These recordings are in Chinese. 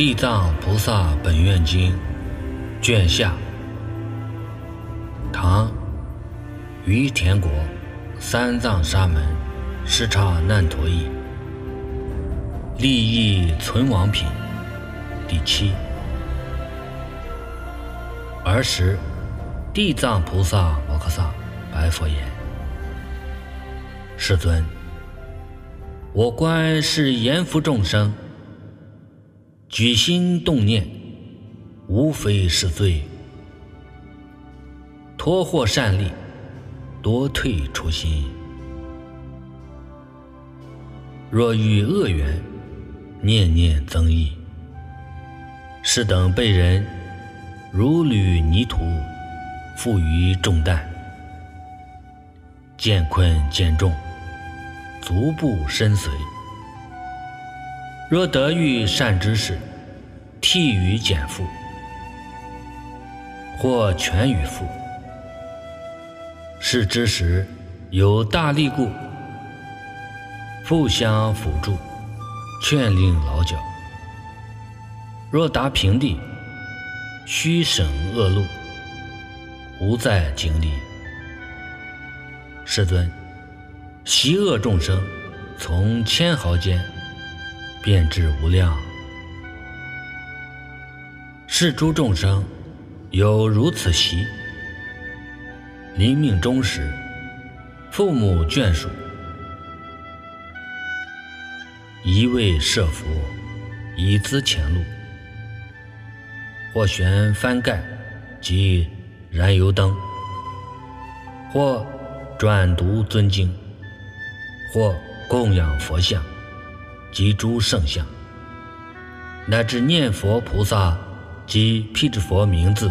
地藏菩萨本愿经卷下，唐于田国三藏沙门视察难陀译，利益存亡品第七。儿时，地藏菩萨摩诃萨白佛言：“世尊，我观是阎浮众生。”举心动念，无非是罪；托获善利，多退初心。若遇恶缘，念念增益。是等被人如履泥土，负于重担，渐困渐重，足步深随。若得遇善知识，替予减负，或全与负，是知识有大力故，互相辅助，劝令劳脚。若达平地，须省恶路，无再经历。世尊，习恶众生，从千毫间。便至无量，是诸众生有如此习。临命终时，父母眷属一味设佛，以资前路；或悬翻盖及燃油灯，或转读尊经，或供养佛像。及诸圣相，乃至念佛菩萨及辟支佛名字，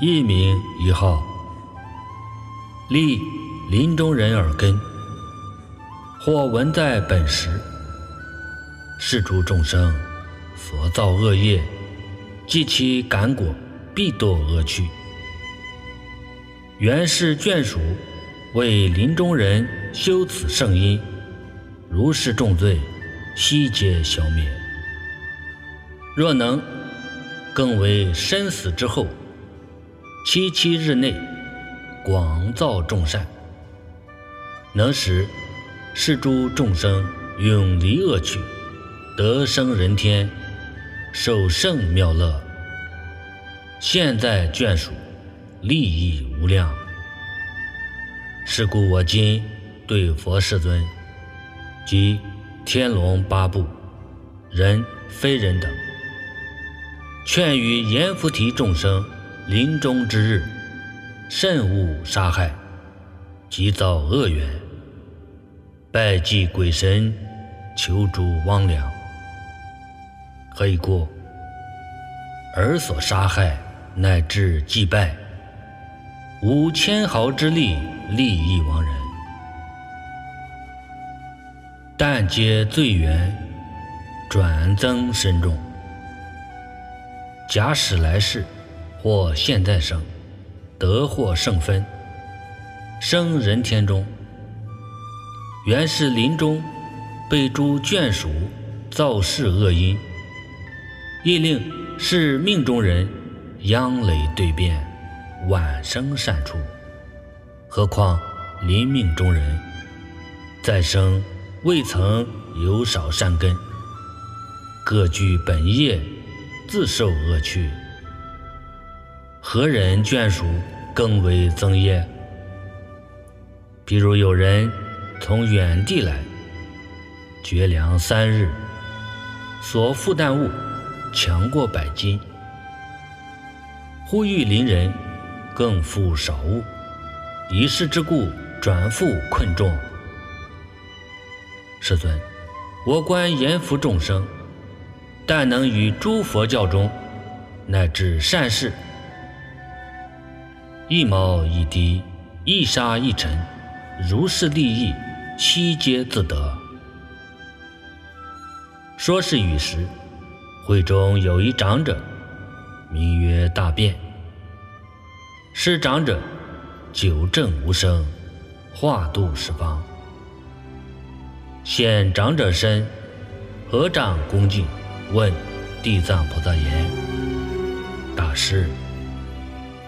一名一号，立临终人耳根，或闻在本时，是诸众生所造恶业，即其感果，必堕恶趣。原是眷属为临终人修此圣因，如是重罪。悉皆消灭。若能更为生死之后，七七日内广造众善，能使是诸众生永离恶趣，得生人天，受圣妙乐。现在眷属利益无量。是故我今对佛世尊及。天龙八部，人非人等，劝于阎浮提众生临终之日，慎勿杀害，及造恶缘，拜祭鬼神，求助汪良。可以过？尔所杀害乃至祭拜，无千毫之力利益亡人。但皆罪缘转增深重。假使来世或现在生，得获圣分，生人天中，原是临终被诸眷属造事恶因，亦令是命中人殃累对变，晚生善处。何况临命中人再生。未曾有少善根，各具本业，自受恶趣。何人眷属更为增业？比如有人从远地来，绝粮三日，所负担物强过百斤，呼吁邻人更负少物，一事之故转负困重。世尊，我观阎浮众生，但能于诸佛教中，乃至善事，一毛一滴，一沙一尘，如是利益，悉皆自得。说是语时，会中有一长者，名曰大辩。是长者久正无生，化度十方。现长者身，合掌恭敬，问地藏菩萨言：“大师，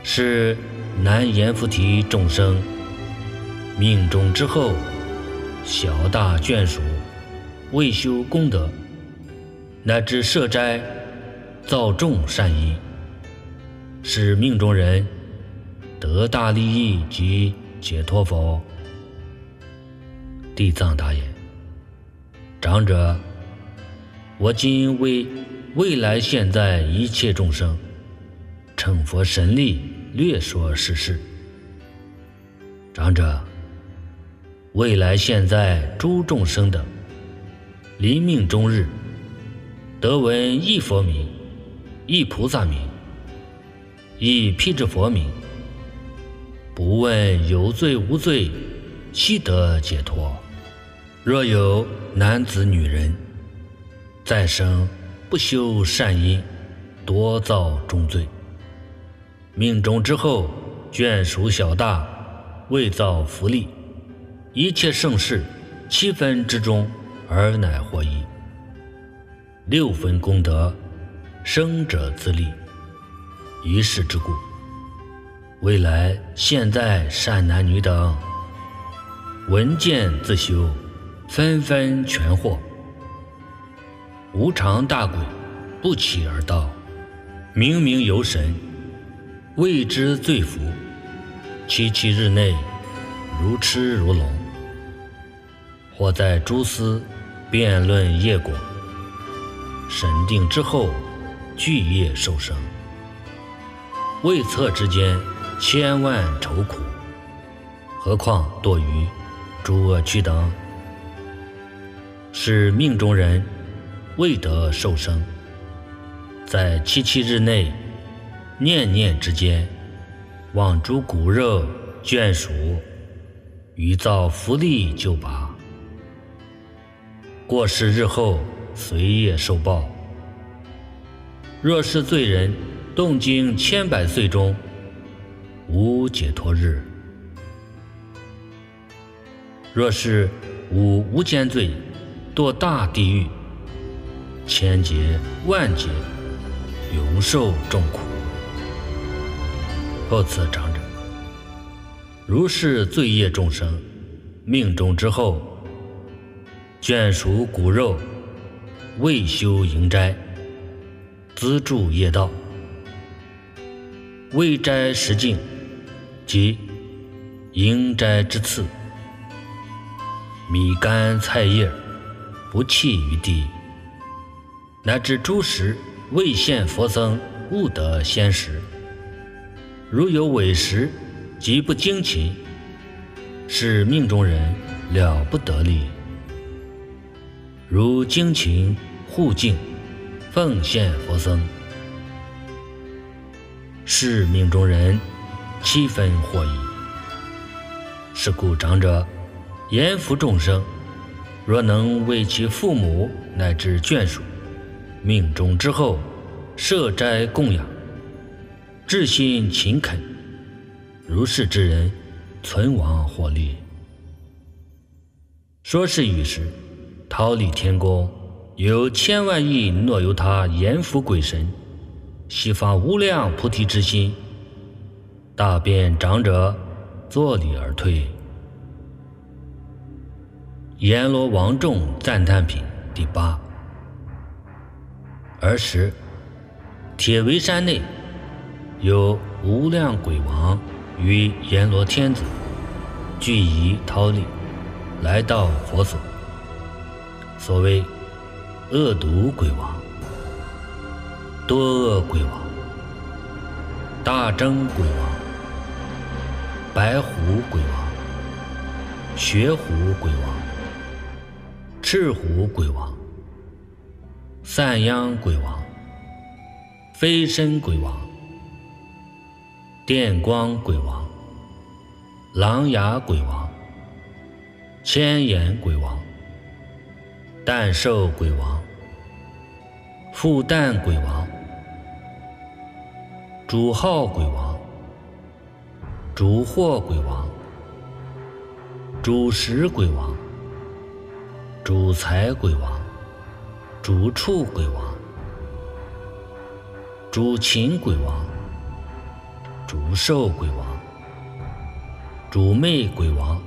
是南阎浮提众生命中之后，小大眷属未修功德，乃至设斋造众善因，使命中人得大利益及解脱否？”地藏答言：“长者。”我今为未来现在一切众生，乘佛神力略说世事。长者，未来现在诸众生等临命终日，得闻一佛名、一菩萨名、一辟支佛名，不问有罪无罪，悉得解脱。若有男子女人，再生不修善因，多造重罪。命中之后，眷属小大，未造福利，一切盛世，七分之中，而乃获益。六分功德，生者自立，一世之故。未来现在善男女等，闻见自修，纷纷全获。无常大鬼不起而到，明明有神，未知罪福。七七日内，如痴如聋。或在诸司辩论业果，审定之后，具业受生。未测之间，千万愁苦。何况堕于诸恶趣等，是命中人。未得受生，在七七日内，念念之间，往诸骨肉眷属，余造福利就拔。过世日后，随业受报。若是罪人，动经千百岁中，无解脱日；若是无无间罪，堕大地狱。千劫万劫，永受重苦。后此长者，如是罪业众生，命中之后，眷属骨肉，未修营斋，资助业道，未斋实境，即营斋之次，米干菜叶，不弃于地。乃至诸时未现佛僧，勿得先食。如有违食，即不精勤，是命中人了不得力。如精勤护敬，奉献佛僧，是命中人七分获益。是故长者言福众生，若能为其父母乃至眷属。命中之后，设斋供养，至心勤恳，如是之人，存亡获利。说是语时，桃李天宫有千万亿若由他阎浮鬼神，悉发无量菩提之心，大便长者坐礼而退。阎罗王众赞叹品第八。儿时，铁围山内有无量鬼王与阎罗天子俱以逃离，来到佛所。所谓恶毒鬼王、多恶鬼王、大争鬼王、白虎鬼王、血虎鬼王、赤虎鬼王。散央鬼王、飞身鬼王、电光鬼王、狼牙鬼王、千眼鬼王、蛋兽鬼王、复蛋鬼王、主号鬼王、主货鬼王、主食鬼王、主财鬼王。主处鬼王、主禽鬼王，主兽鬼王，主魅鬼王，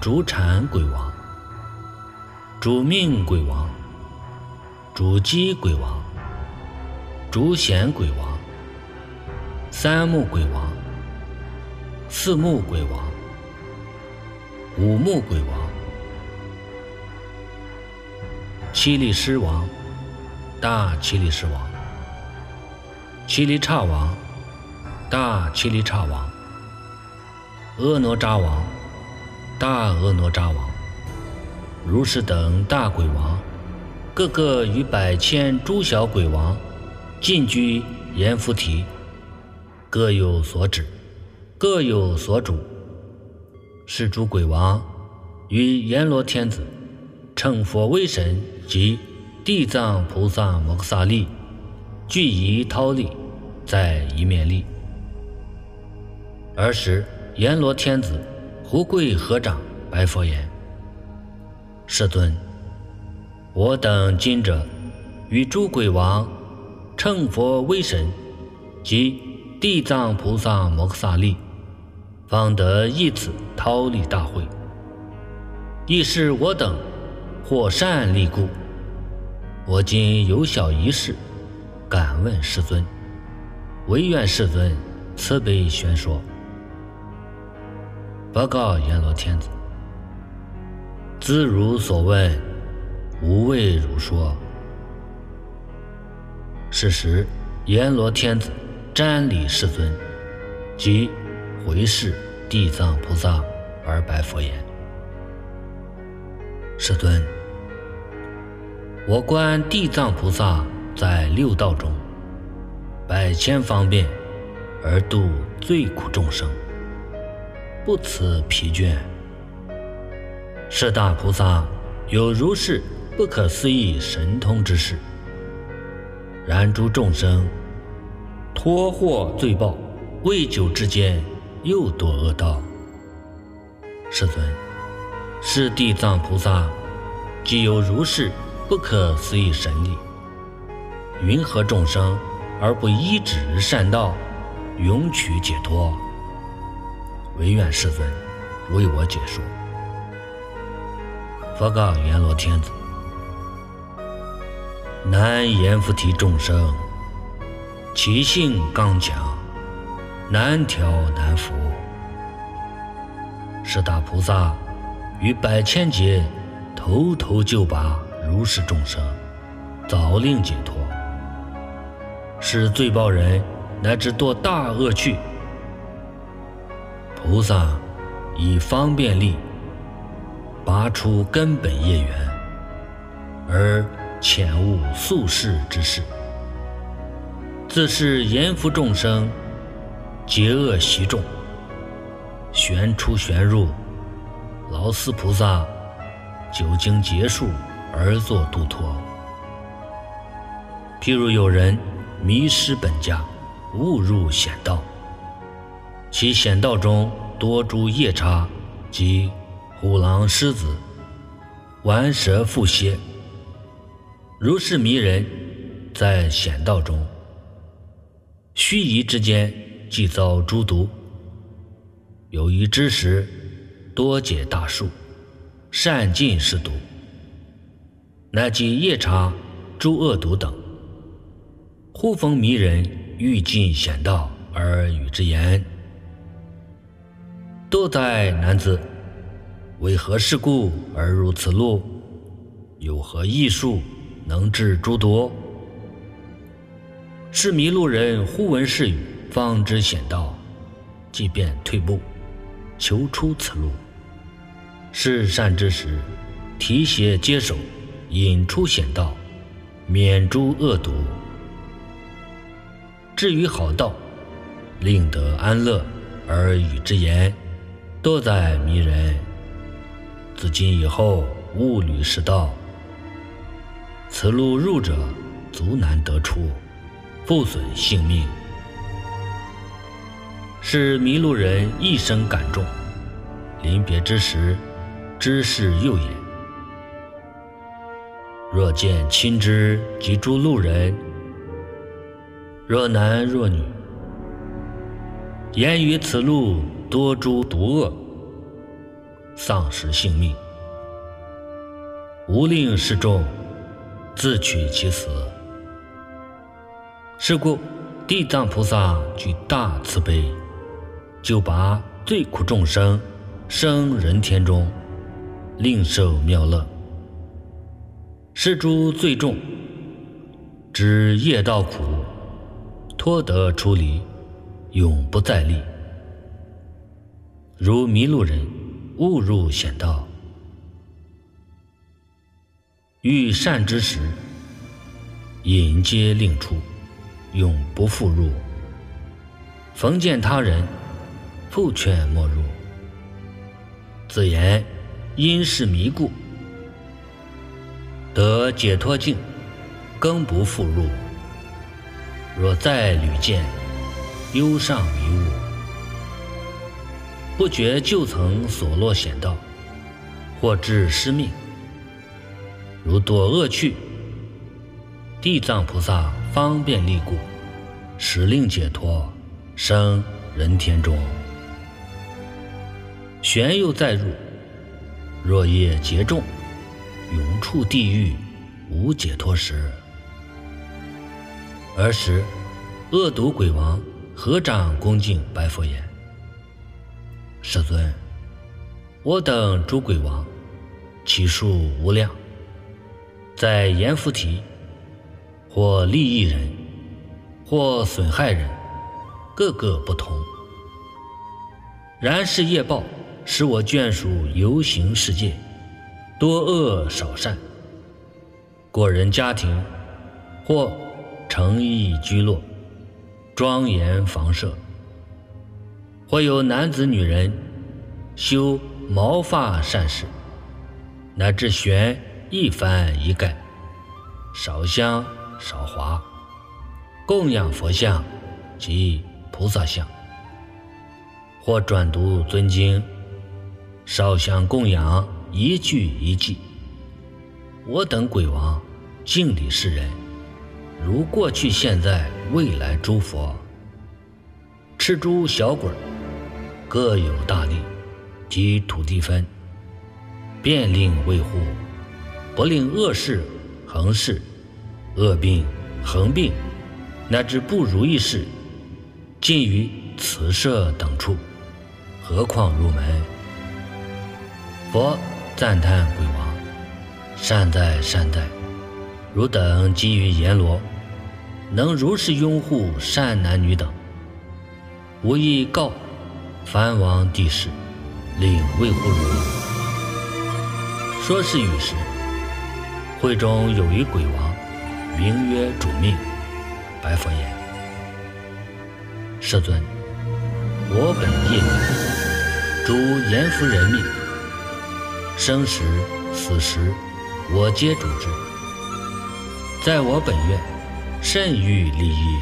主产鬼王，主命鬼王，主机鬼王，主显鬼王，三木鬼王，四木鬼王，五木鬼王，七力狮王，大七力狮王。七力刹王，大七力刹王，婀娜扎王，大婀娜扎王，如是等大鬼王，个个与百千诸小鬼王，尽居阎浮提，各有所指，各有所主。是诸鬼王与阎罗天子，称佛为神及地藏菩萨摩诃萨利，俱以忉利。在一面立。儿时，阎罗天子胡跪合掌，白佛言：“世尊，我等今者与诸鬼王称佛威神，及地藏菩萨摩诃萨利，方得一此忉利大会。亦是我等获善立故。我今有小一事，敢问世尊。”唯愿世尊慈悲宣说。报告阎罗天子，自如所问，无畏如说。是时，阎罗天子瞻礼世尊，即回视地藏菩萨而白佛言：“世尊，我观地藏菩萨在六道中。”百千方便而度最苦众生，不辞疲倦。是大菩萨有如是不可思议神通之事。然诸众生脱获罪报，未久之间又堕恶道。世尊，是地藏菩萨既有如是不可思议神力，云何众生？而不依止善道，永取解脱。唯愿世尊为我解说。佛告阎罗天子：南阎浮提众生，其性刚强，难调难服。是大菩萨于百千劫，头头就拔如是众生，早令解脱。使罪报人乃至堕大恶趣，菩萨以方便力拔出根本业缘，而遣悟宿世之事。自是阎浮众生结恶习众，旋出旋入，劳斯菩萨久经劫数而作度脱。譬如有人。迷失本家，误入险道。其险道中多诸夜叉及虎狼狮子、顽蛇蝮蝎，如是迷人，在险道中，须臾之间即遭诸毒。有余之时，多解大树，善尽是毒，乃及夜叉、诸恶毒等。忽逢迷人，欲尽险道，而与之言：“多哉，男子！为何事故而入此路？有何异术能治诸毒？”是迷路人忽闻是语，方知险道，即便退步，求出此路。是善之时，提携接手，引出险道，免诸恶毒。至于好道，令得安乐，而与之言，多在迷人。自今以后，勿履是道。此路入者，足难得出，不损性命。是迷路人一生感重，临别之时，知是又也。若见亲之及诸路人，若男若女，言于此路多诸毒恶，丧失性命，无令示众，自取其死。是故地藏菩萨具大慈悲，就把最苦众生生人天中，令受妙乐。是诸罪重，知业道苦，脱得出离，永不再历。如迷路人误入险道，遇善之时，引接令出。永不复入。逢见他人，复劝莫入。子言因是迷故，得解脱境，更不复入。若再屡见，忧上迷雾，不觉旧曾所落险道，或致失命。如堕恶趣，地藏菩萨。方便利故，使令解脱，生人天中。玄又再入，若业结重，永处地狱，无解脱时。尔时，恶毒鬼王合掌恭敬白佛言：“世尊，我等诸鬼王，其数无量，在阎浮提。”或利益人，或损害人，各个不同。然是业报，使我眷属游行世界，多恶少善。过人家庭，或诚意居落，庄严房舍；或有男子女人，修毛发善事，乃至悬一幡一盖，烧香。少华，供养佛像及菩萨像，或转读尊经，烧香供养一句一句。我等鬼王敬礼世人，如过去、现在、未来诸佛，吃诸小鬼各有大力及土地分，便令维护，不令恶事横事。恶病、横病，乃至不如意事，尽于此舍等处，何况入门？佛赞叹鬼王，善哉善哉！汝等给予阎罗，能如是拥护善男女等，吾意告藩王帝释，令卫护汝。说是语时，会中有一鬼王。名曰主命，白佛言：“世尊，我本业命，主阎浮人命，生时死时，我皆主之。在我本愿，甚欲利益，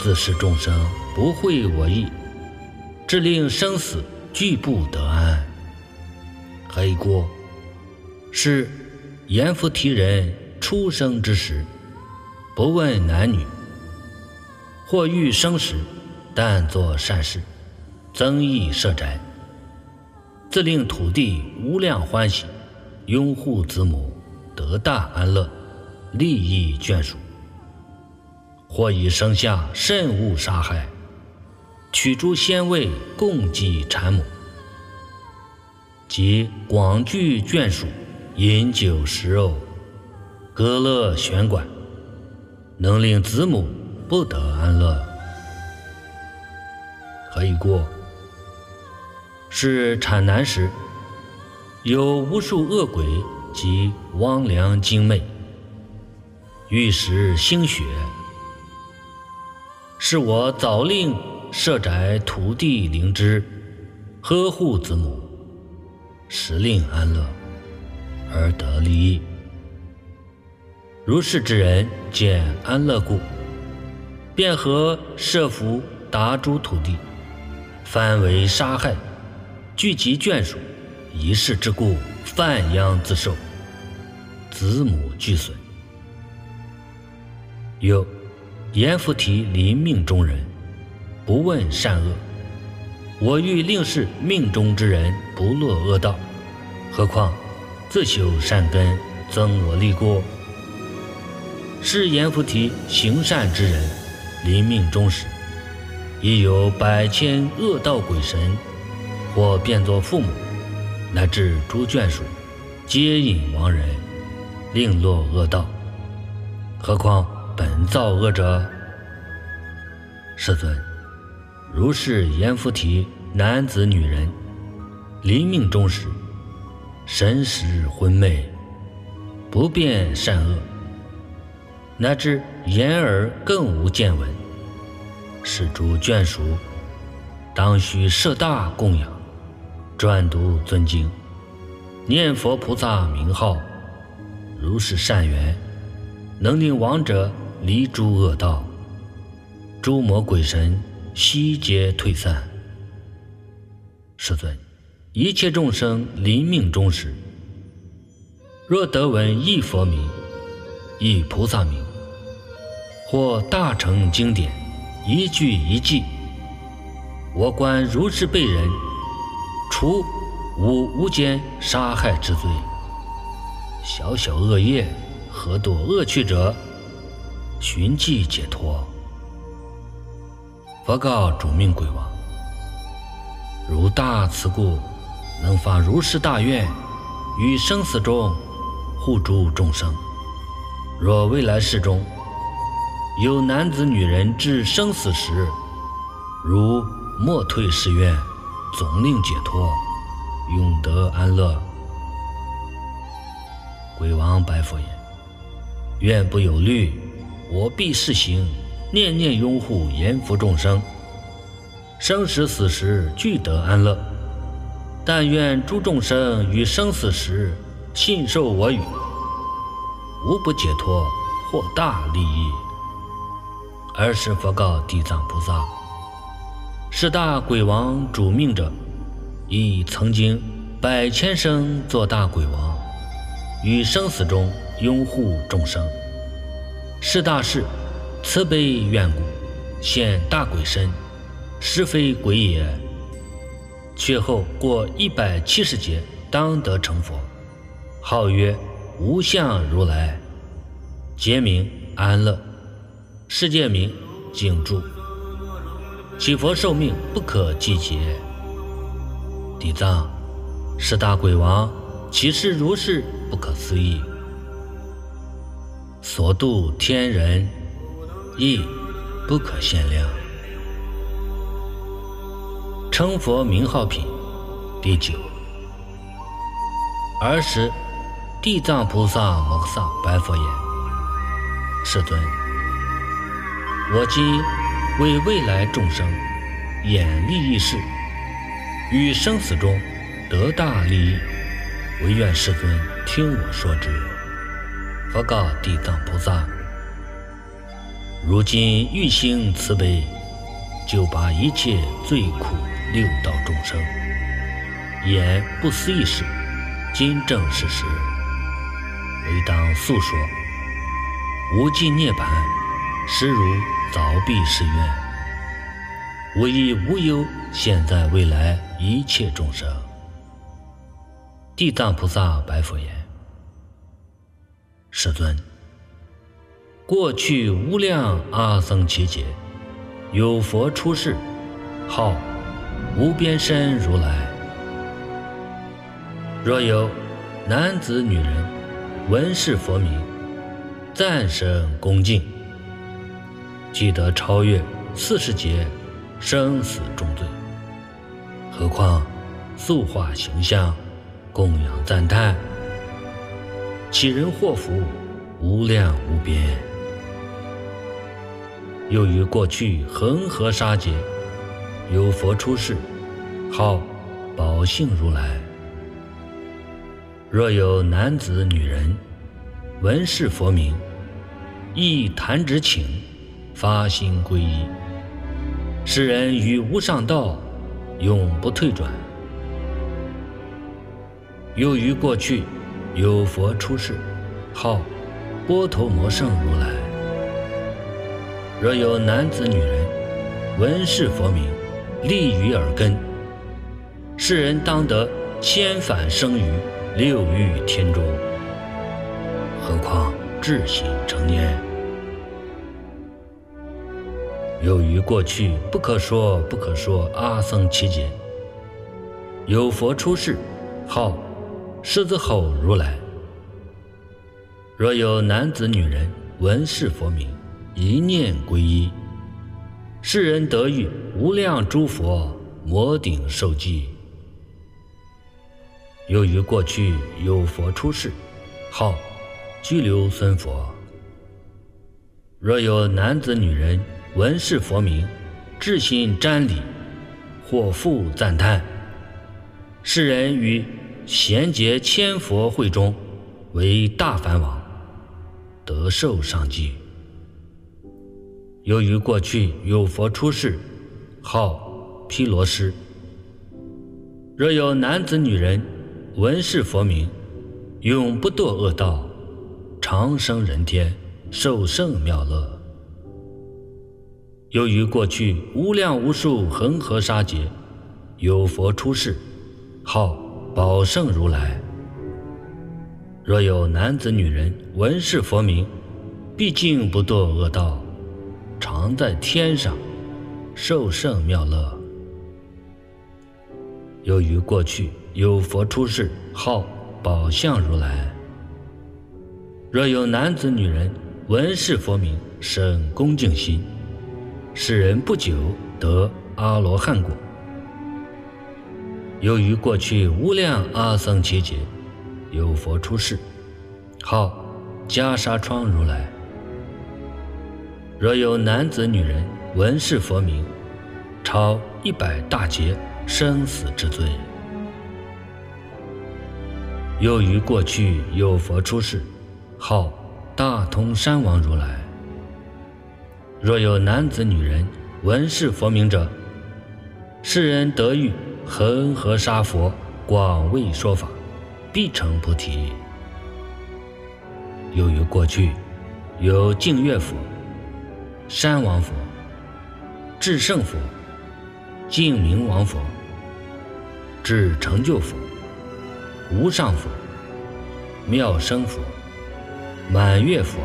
自是众生不会我意，致令生死俱不得安。黑锅是阎浮提人。”出生之时，不问男女；或欲生时，但作善事，增益社宅，自令土地无量欢喜，拥护子母，得大安乐，利益眷属；或以生下甚恶杀害，取诸仙位供给产母，即广聚眷属，饮酒食肉。歌乐弦管，能令子母不得安乐。何以过？是产难时，有无数恶鬼及汪良精魅，欲食腥血。是我早令设宅土地灵芝，呵护子母，时令安乐，而得利益。如是之人见安乐故，便和设伏达诸土地，反为杀害，聚集眷属，一世之故，犯殃自受，子母俱损。有阎浮提临命中人，不问善恶。我欲令是命中之人不落恶道，何况自修善根，增我力过。是阎浮提行善之人，临命终时，已有百千恶道鬼神，或变作父母，乃至诸眷属，皆引亡人，令落恶道。何况本造恶者？世尊。如是阎浮提男子女人，临命终时，神识昏昧，不辨善恶，乃至眼耳更无见闻。是诸眷属，当须设大供养，专读尊经，念佛菩萨名号。如是善缘，能令亡者离诸恶道，诸魔鬼神。悉皆退散。世尊，一切众生临命终时，若得闻一佛名、一菩萨名，或大乘经典一句一偈，我观如是被人，除无无间杀害之罪，小小恶业何多恶趣者，寻迹解脱。佛告主命鬼王：“如大慈故，能发如是大愿，于生死中护诸众生。若未来世中有男子女人至生死时，如莫退誓愿，总令解脱，永得安乐。”鬼王白佛言：“愿不有虑，我必试行。”念念拥护阎浮众生，生时死时俱得安乐。但愿诸众生于生死时信受我语，无不解脱，获大利益。尔时佛告地藏菩萨：是大鬼王主命者，亦曾经百千生做大鬼王，于生死中拥护众生。是大事。慈悲愿故，现大鬼身，实非鬼也。却后过一百七十劫，当得成佛，号曰无相如来，劫名安乐，世界名静住。其佛寿命不可计劫。地藏，是大鬼王，其事如是不可思议，所度天人。亦不可限量。称佛名号品第九。儿时，地藏菩萨摩诃萨白佛言：“世尊，我今为未来众生演利益事，于生死中得大利益，唯愿世尊听我说之。”佛告地藏菩萨。如今欲行慈悲，就把一切罪苦六道众生，言不思议事，今正事实，唯当诉说。无尽涅槃，实如凿壁誓愿。无亦无忧，现在未来一切众生。地藏菩萨白佛言：“世尊。”过去无量阿僧祇劫，有佛出世，号无边身如来。若有男子女人闻是佛名，赞声恭敬，即得超越四十劫生死重罪。何况塑化形象，供养赞叹，其人祸福无量无边。又于过去恒河沙劫，有佛出世，号宝性如来。若有男子女人闻是佛名，亦弹指请，发心皈依，世人于无上道永不退转。又于过去有佛出世，号波头摩圣如来。若有男子女人闻是佛名，立于耳根，世人当得千返生于六欲天中。何况智心成念？由于过去不可说不可说阿僧祇劫，有佛出世，号狮子吼如来。若有男子女人闻是佛名，一念皈依，世人得遇无量诸佛摩顶受记。由于过去有佛出世，号拘留孙佛。若有男子女人闻是佛名，至心瞻礼，或复赞叹，世人于贤劫千佛会中，为大梵王。得受上记。由于过去有佛出世，号毗罗师。若有男子女人闻是佛名，永不堕恶道，长生人天，受圣妙乐。由于过去无量无数恒河沙劫，有佛出世，号宝胜如来。若有男子女人闻是佛名，毕竟不堕恶道，常在天上受胜妙乐。由于过去有佛出世，号宝相如来。若有男子女人闻是佛名，生恭敬心，使人不久得阿罗汉果。由于过去无量阿僧祇劫。有佛出世，号袈裟窗如来。若有男子女人闻是佛名，超一百大劫生死之罪。由于过去有佛出世，号大通山王如来。若有男子女人闻是佛名者，世人得遇恒河沙佛广为说法。必成菩提。由于过去有净月佛、山王佛、智胜佛、净明王佛、智成就佛、无上佛、妙生佛、满月佛、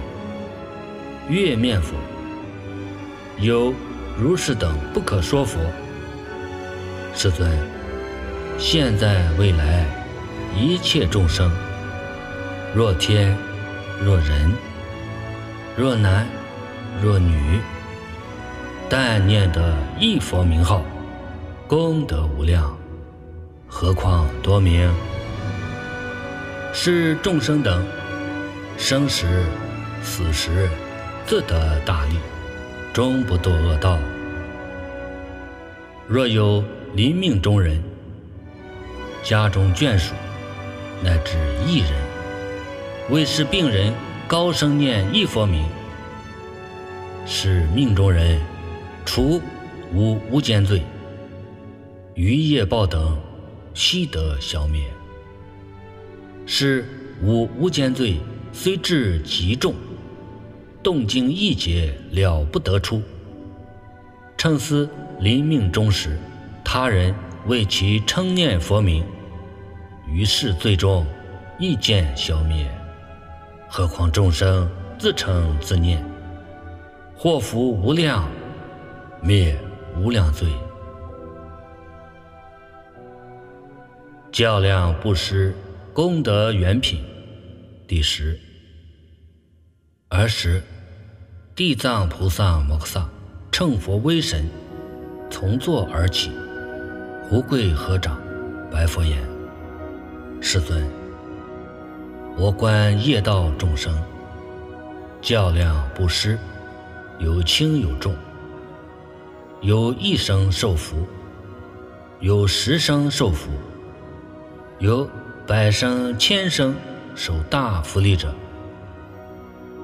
月面佛，有如是等不可说佛。世尊，现在未来。一切众生，若天，若人，若男，若女，但念得一佛名号，功德无量，何况多名？是众生等，生时、死时，自得大利，终不堕恶道。若有临命中人，家中眷属。乃至一人，为使病人高声念一佛名，使命中人除无无间罪、余业报等悉得消灭。是无无间罪虽至极重，动静一劫了不得出。称思临命终时，他人为其称念佛名。于是最终意见消灭，何况众生自称自念，祸福无量，灭无量罪。较量不失功德原品第十。儿时，地藏菩萨摩诃萨乘佛威神，从座而起，胡跪合掌，白佛言。世尊，我观业道众生，较量不失，有轻有重，有一生受福，有十生受福，有百生千生受大福利者。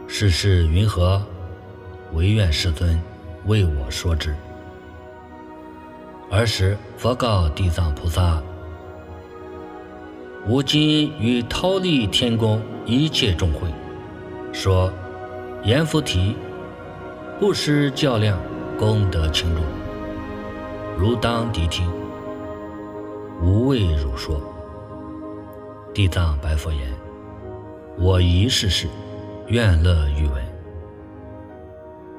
世事云何？唯愿世尊为我说之。尔时，佛告地藏菩萨。吾今与忉利天宫一切众会，说：阎浮提，不施较量，功德轻重，汝当谛听。吾为汝说。地藏白佛言：“我一世世，愿乐欲闻。”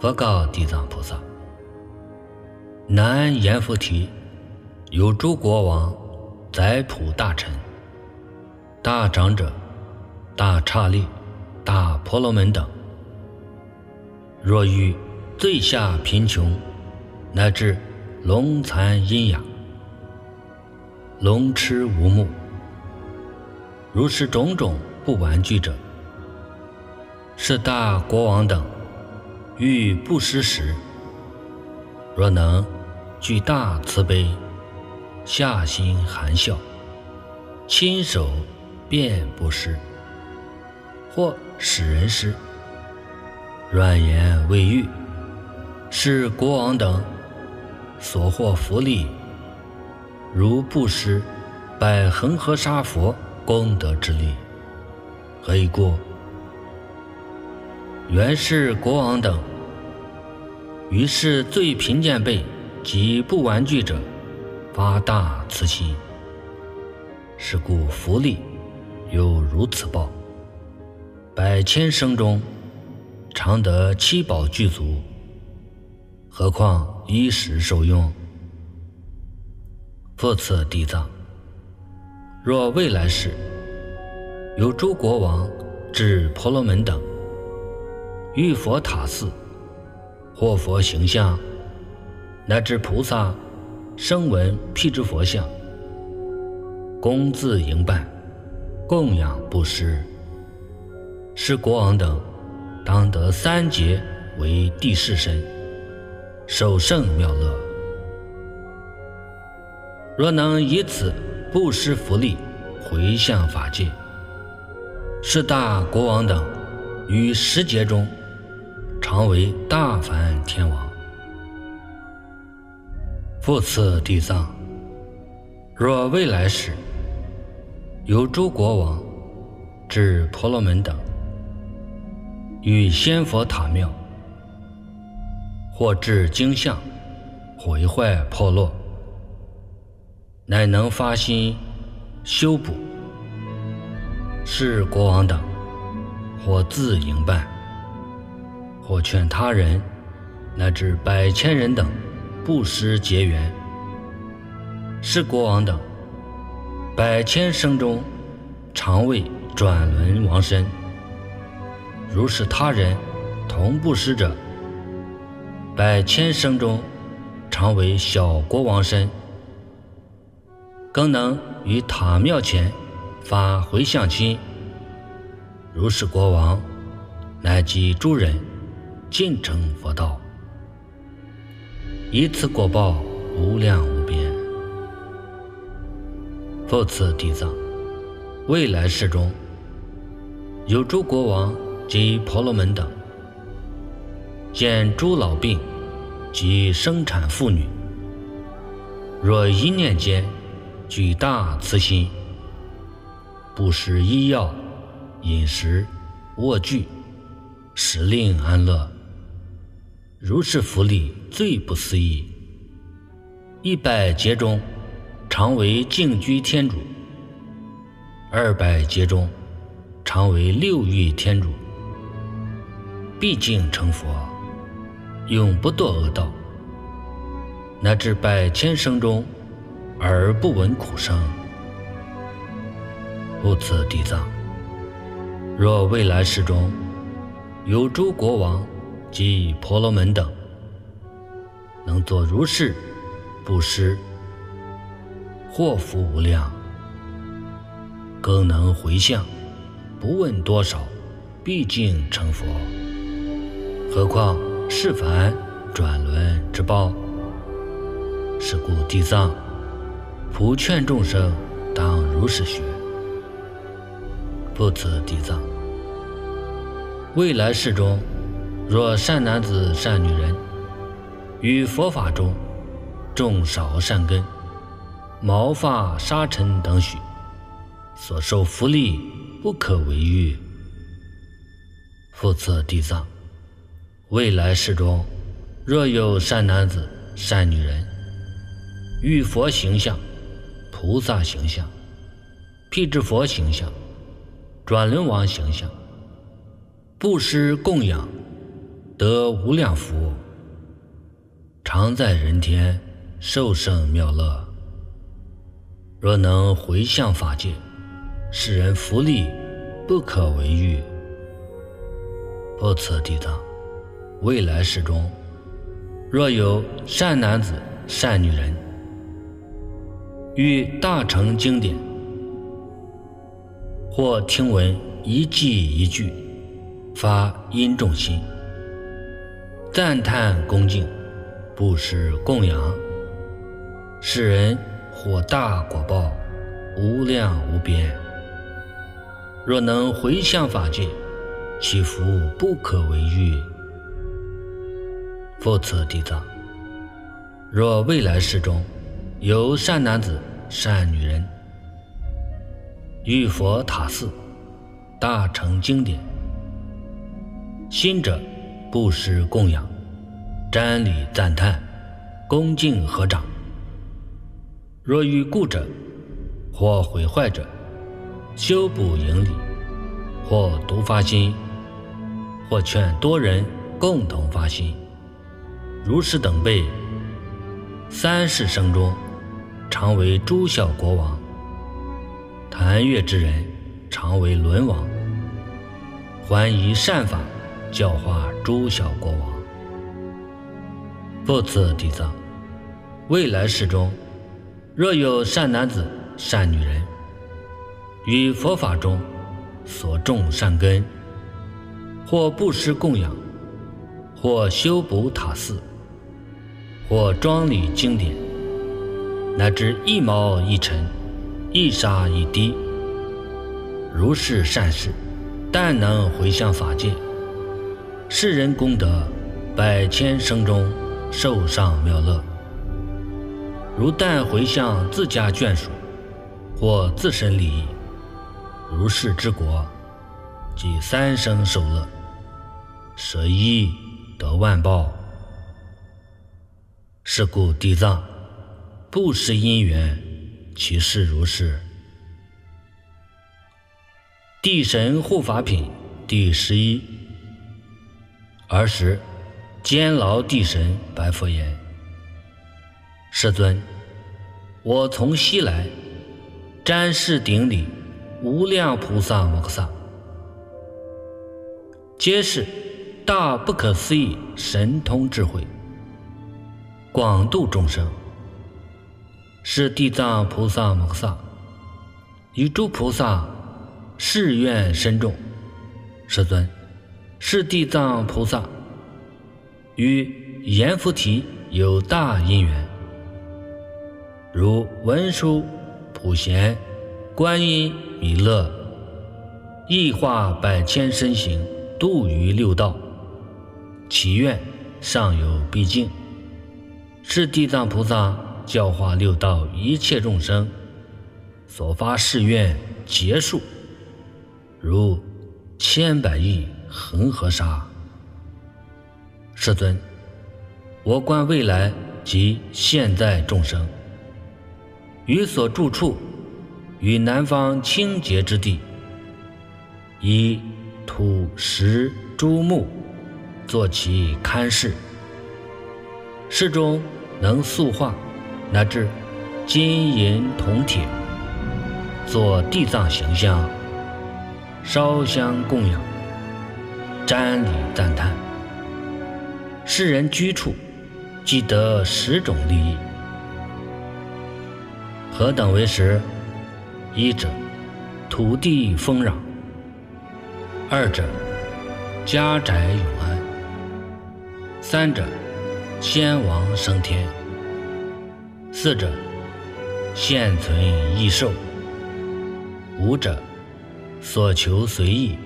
佛告地藏菩萨：“南阎浮提有诸国王、宰普大臣、大长者、大刹利、大婆罗门等，若遇最下贫穷，乃至龙残喑哑、龙痴无目。”如是种种不玩具者，是大国王等欲布施时，若能具大慈悲，下心含笑，亲手便布施，或使人施，软言未喻，是国王等所获福利，如布施百恒河沙佛。功德之力，何以故？原是国王等，于是最贫贱辈及不玩具者，发大慈心。是故福利有如此报，百千生中常得七宝具足，何况衣食受用？复次地藏。若未来世有诸国王至婆罗门等，遇佛塔寺或佛形象，乃至菩萨声闻辟支佛像，供自营拜，供养布施，是国王等当得三劫为地势身，受胜妙乐。若能以此。布施福利，回向法界，是大国王等于十劫中，常为大梵天王。复次地藏，若未来世有诸国王至婆罗门等，与仙佛塔庙，或至经像毁坏破落。乃能发心修补，是国王等，或自营办，或劝他人，乃至百千人等，布施结缘。是国王等，百千生中，常为转轮王身。如是他人同布施者，百千生中，常为小国王身。更能于塔庙前发回向亲，如是国王乃及诸人尽成佛道，以此果报无量无边。复次地藏，未来世中有诸国王及婆罗门等，见诸老病及生产妇女，若一念间。举大慈心，不施医药、饮食、卧具，使令安乐。如是福利最不思议。一百劫中，常为净居天主；二百劫中，常为六欲天主。毕竟成佛，永不堕恶道，乃至百千生中。而不闻苦声，故此地藏。若未来世中有诸国王及婆罗门等，能作如是布施，祸福无量，更能回向，不问多少，毕竟成佛。何况是凡转轮之报？是故地藏。普劝众生当如是学，不辞地藏。未来世中，若善男子、善女人，于佛法中种少善根，毛发沙尘等许，所受福利不可为喻。复次地藏，未来世中，若有善男子、善女人，遇佛形象、菩萨形象、辟支佛形象、转轮王形象，布施供养，得无量福，常在人天受胜妙乐。若能回向法界，使人福利不可为喻。不测地藏，未来世中，若有善男子、善女人，遇大乘经典，或听闻一记一句，发殷重心，赞叹恭敬，布施供养，使人。获大果报，无量无边。若能回向法界，其福不可为喻。复次地藏，若未来世中有善男子、善女人，遇佛塔寺、大乘经典，心者布施供养，瞻礼赞叹，恭敬合掌。若遇故者，或毁坏者，修补营理，或独发心，或劝多人共同发心，如是等辈，三世生中，常为诸小国王；谈悦之人，常为轮王。还以善法教化诸小国王。复次地藏，未来世中。若有善男子、善女人，于佛法中所种善根，或布施供养，或修补塔寺，或装理经典，乃至一毛一尘、一沙一滴，如是善事，但能回向法界，世人功德百千生中受上妙乐。如但回向自家眷属，或自身利益，如是之国，即三生受乐，舍一得万报。是故地藏不施因缘，其事如是。地神护法品第十一。儿时，监牢地神白佛言。世尊，我从西来，瞻视顶礼无量菩萨摩诃萨，皆是大不可思议神通智慧，广度众生。是地藏菩萨摩诃萨与诸菩萨誓愿深重。世尊，是地藏菩萨与阎浮提有大因缘。如文殊、普贤、观音、弥勒，亦化百千身形，度于六道。祈愿尚有毕竟，是地藏菩萨教化六道一切众生所发誓愿结束，如千百亿恒河沙。世尊，我观未来及现在众生。于所住处，与南方清洁之地，以土石诸木作其龛室，室中能塑化，乃至金银铜铁，作地藏形象，烧香供养，瞻礼赞叹，世人居处，即得十种利益。何等为十？一者，土地丰壤；二者，家宅永安；三者，先王升天；四者，现存异寿；五者，所求随意；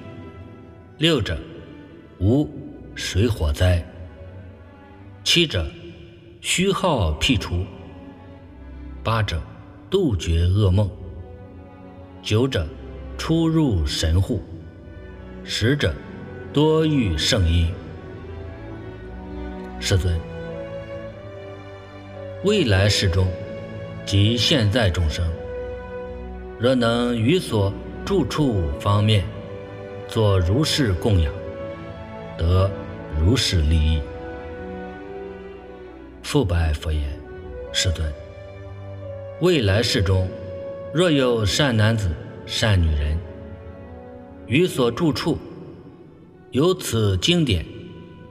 六者，无水火灾；七者，虚耗辟除；八者，杜绝噩梦。九者，出入神户；十者，多遇圣因；世尊，未来世中及现在众生，若能于所住处方面做如是供养，得如是利益。复白佛言：“世尊，未来世中，若有善男子、善女人，于所住处有此经典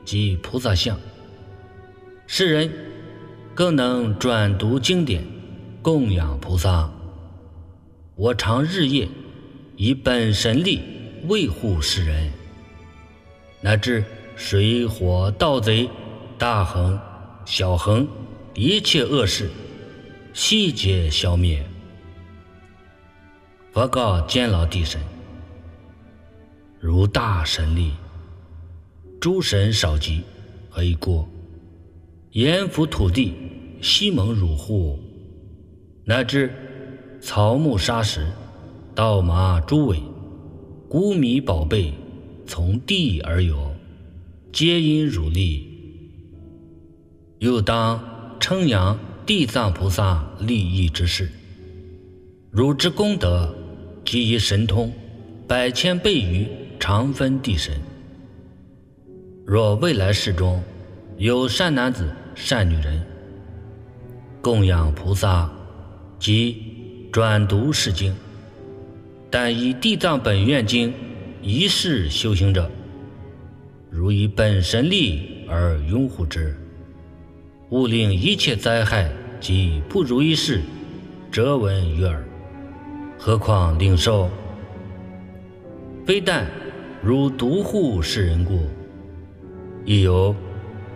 及菩萨像。”世人更能转读经典，供养菩萨。我常日夜以本神力维护世人，乃至水火盗贼、大横、小横一切恶事，悉皆消灭。佛告监牢地神：如大神力，诸神少及，何以过？阎浮土地，西蒙汝户，乃至草木沙石、稻麻猪尾、谷米宝贝，从地而有，皆因汝力。又当称扬地藏菩萨利益之事，汝之功德，及以神通，百千倍于常分地神。若未来世中，有善男子。善女人供养菩萨及转读是经，但以地藏本愿经一世修行者，如以本神力而拥护之，勿令一切灾害及不如意事折闻于耳。何况领受，非但如独护世人故，亦有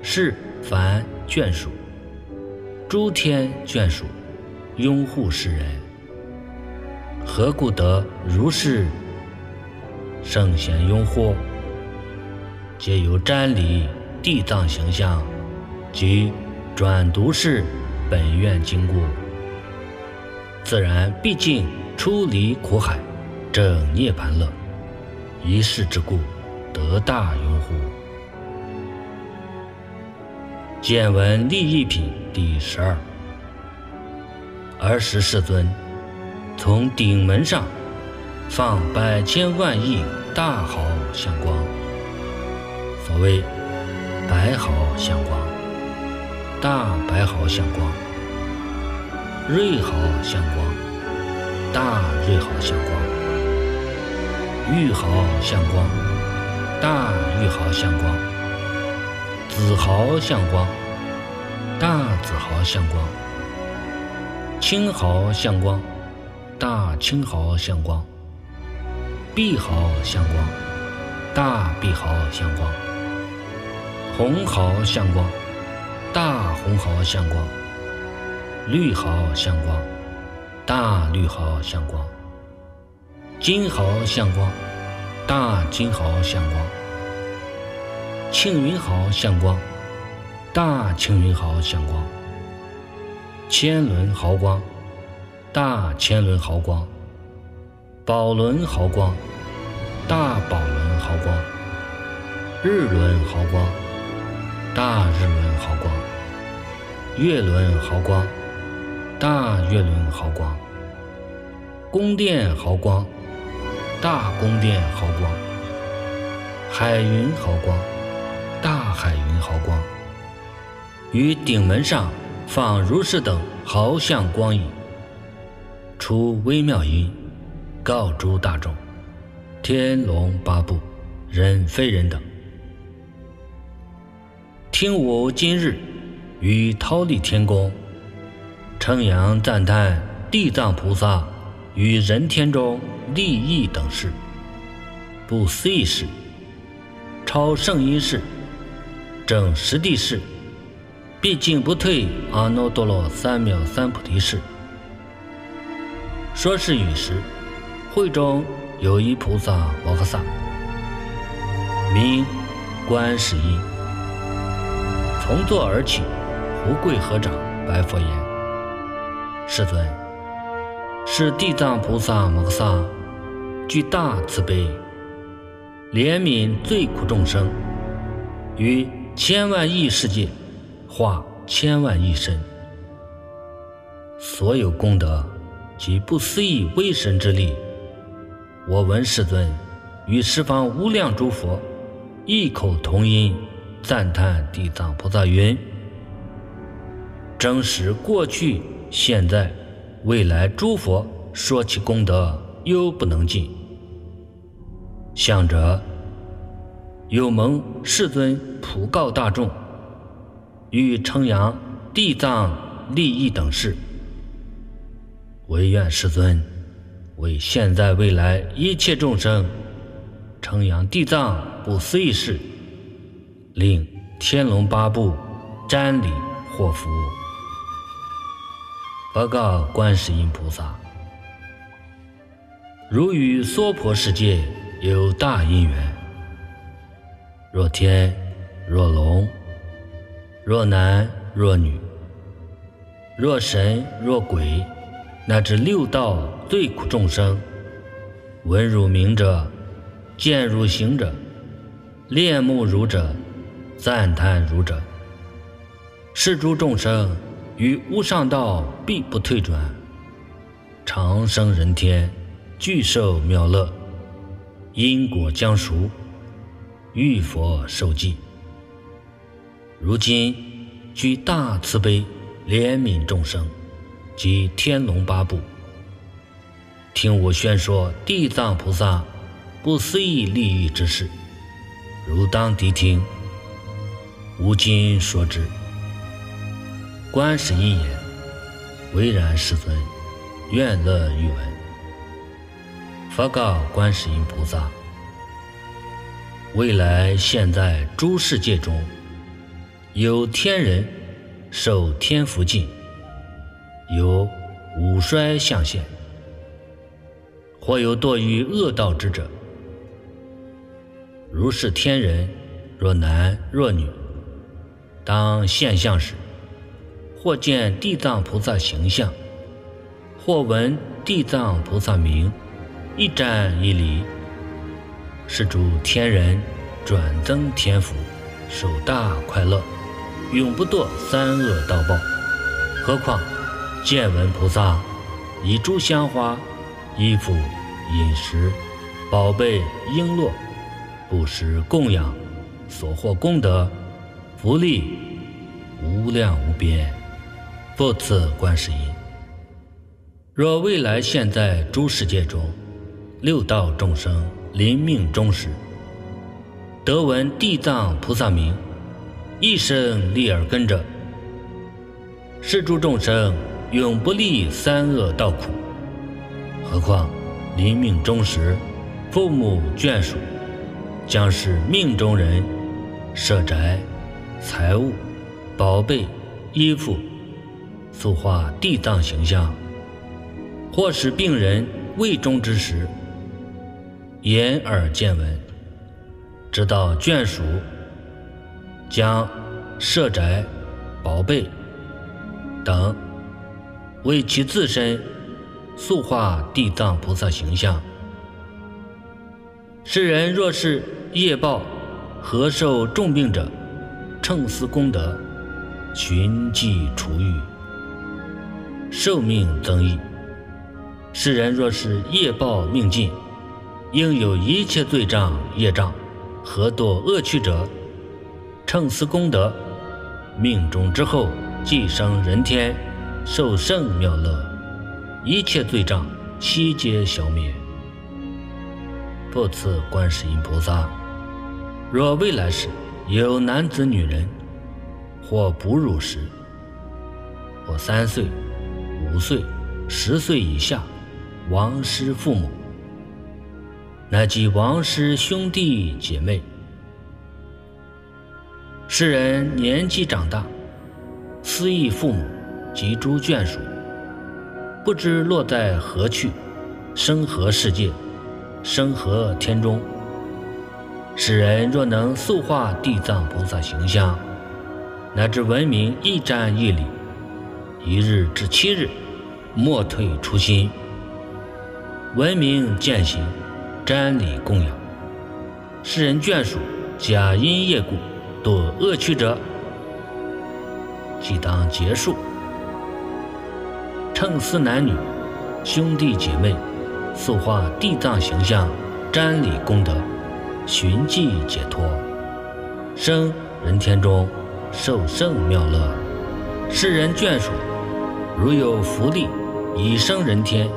是凡。眷属，诸天眷属，拥护世人，何故得如是圣贤拥护？皆由瞻礼地藏形象及转读世本愿经故，自然毕竟出离苦海，正涅盘乐，一世之故，得大拥护。见闻利益品第十二。儿时世尊从顶门上放百千万亿大好相光，所谓白毫相光、大白毫相光、瑞毫相光、大瑞毫相光、玉毫相光、大玉毫相光。紫毫相光，大紫毫相光；青毫相光，大青毫相光；碧毫相光，大碧毫相光；红毫相光，大红毫相光；绿毫相光，大绿毫相光；金毫相光，大金毫相光。庆云毫相光，大庆云毫相光；千轮毫光，大千轮毫光；宝轮毫光，大宝轮毫光；日轮毫光，大日轮毫光；月轮毫光，大月轮毫光；宫殿毫光，大宫殿毫光；海云毫光。大海云毫光，于顶门上放如是等毫相光影，出微妙音，告诸大众：天龙八部、人非人等，听我今日于忉利天宫称扬赞叹地藏菩萨与人天中利益等事，不思议事，超圣因事。正实地事，毕竟不退阿耨多罗三藐三菩提事。说是语时，会中有一菩萨摩诃萨，名观世音，从座而起，胡跪合掌，白佛言：“世尊，是地藏菩萨摩诃萨，具大慈悲，怜悯罪苦众生，于。”千万亿世界化千万亿身。所有功德及不思议威神之力，我闻世尊与十方无量诸佛异口同音赞叹地藏菩萨云：“真实过去、现在、未来诸佛说其功德，犹不能尽。向者有蒙世尊普告大众，欲称扬地藏利益等事。”唯愿世尊为现在未来一切众生称扬地藏不思议事，令天龙八部瞻礼获福。报告观世音菩萨：如与娑婆世界有大因缘，若天若龙，若男若女，若神若鬼。乃至六道最苦众生，闻汝名者，见汝行者，恋慕汝者，赞叹汝者，是诸众生于无上道必不退转，长生人天，具受妙乐，因果将熟，遇佛受记。如今具大慈悲，怜悯众生。及天龙八部，听我宣说地藏菩萨不思议利益之事，如当谛听。吾今说之。观世音言：“唯然，世尊，愿乐欲闻。”佛告观世音菩萨：“未来现在诸世界中，有天人受天福尽。”有五衰相现，或有堕于恶道之者。如是天人，若男若女，当现象时，或见地藏菩萨形象，或闻地藏菩萨名，一瞻一礼，是诸天人转增天福，受大快乐，永不堕三恶道报。何况？见闻菩萨以诸香花、衣服、饮食、宝贝、璎珞布施供养，所获功德福利无量无边，复次观世音。若未来现在诸世界中，六道众生临命终时，得闻地藏菩萨名，一生立耳根者，是诸众生。永不历三恶道苦，何况临命终时，父母眷属将是命中人，舍宅、财物、宝贝、衣服，塑化地藏形象；或使病人未终之时，眼耳见闻，直到眷属将舍宅、宝贝等。为其自身塑化地藏菩萨形象。世人若是业报何受重病者，乘思功德，寻迹除愈，寿命增益。世人若是业报命尽，应有一切罪障业障，何堕恶趣者，乘思功德，命中之后即生人天。受圣妙乐，一切罪障悉皆消灭。复次，观世音菩萨，若未来世有男子女人，或哺乳时，或三岁、五岁、十岁以下，亡失父母，乃及亡失兄弟姐妹，世人年纪长大，思忆父母。及诸眷属，不知落在何去，生何世界，生何天中。世人若能塑化地藏菩萨形象，乃至文明一瞻一礼，一日至七日，莫退初心。文明践行，瞻礼供养。世人眷属假因业故堕恶趣者，即当结束。称思男女、兄弟姐妹，塑化地藏形象，瞻礼功德，寻迹解脱，生人天中受胜妙乐。世人眷属，如有福利，以生人天，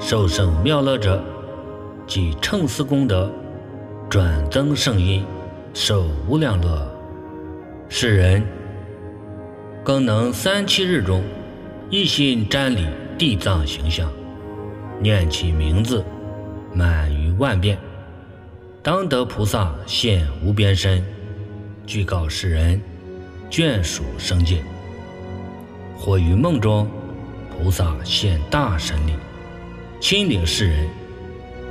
受胜妙乐者，即称思功德，转增圣因，受无量乐。世人更能三七日中。一心瞻礼地藏形象，念其名字，满于万遍，当得菩萨现无边身，具告世人，眷属生界；或于梦中，菩萨现大神力，亲领世人，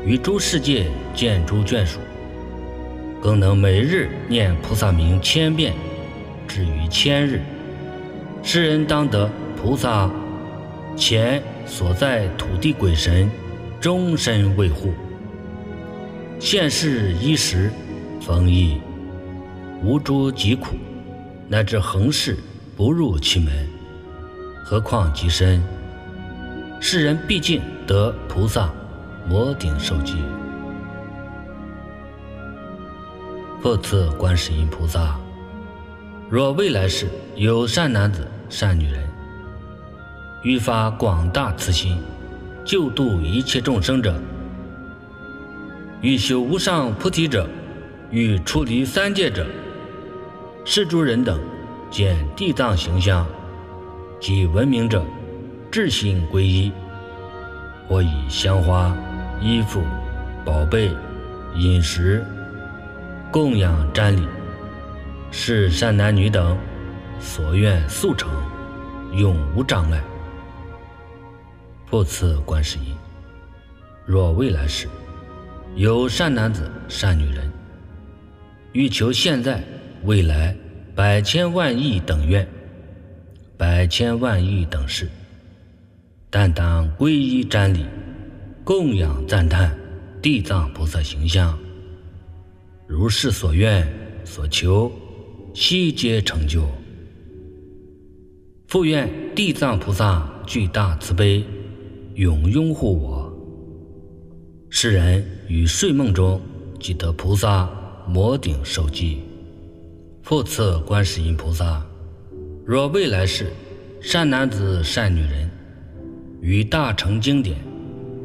于诸世界见诸眷属，更能每日念菩萨名千遍，至于千日，世人当得。菩萨前所在土地鬼神，终身卫护。现世衣食丰溢，无诸疾苦，乃至横世不入其门。何况极深？世人毕竟得菩萨摩顶受记。复次，观世音菩萨，若未来世有善男子、善女人。欲发广大慈心，救度一切众生者；欲修无上菩提者；欲出离三界者，是诸人等见地藏形象及闻名者，至心皈依，或以香花、衣服、宝贝、饮食供养瞻礼，是善男女等所愿速成，永无障碍。复次，观世音，若未来世有善男子、善女人，欲求现在、未来百千万亿等愿、百千万亿等事，但当皈依瞻礼、供养赞叹地藏菩萨形象，如是所愿所求，悉皆成就。复愿地藏菩萨具大慈悲。永拥护我，世人于睡梦中即得菩萨摩顶受记。复次，观世音菩萨，若未来世善男子、善女人，于大乘经典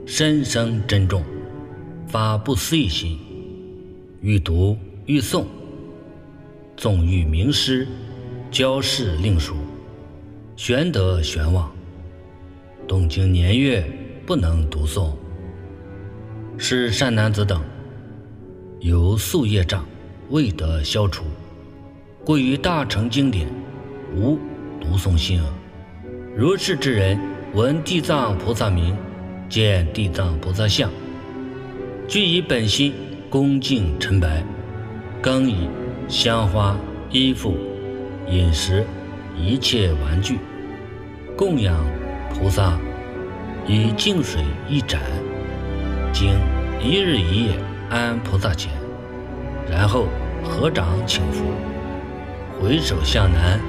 深生珍重，发不思议心，欲读欲诵，纵欲名师，教示令书，玄德玄望。东经年月不能读诵，是善男子等有宿业障未得消除，故于大乘经典无读诵心。如是之人，闻地藏菩萨名，见地藏菩萨像，具以本心恭敬陈白，更以香花、衣服、饮食一切玩具供养。菩萨以净水一盏，经一日一夜安菩萨前，然后合掌请佛，回首向南。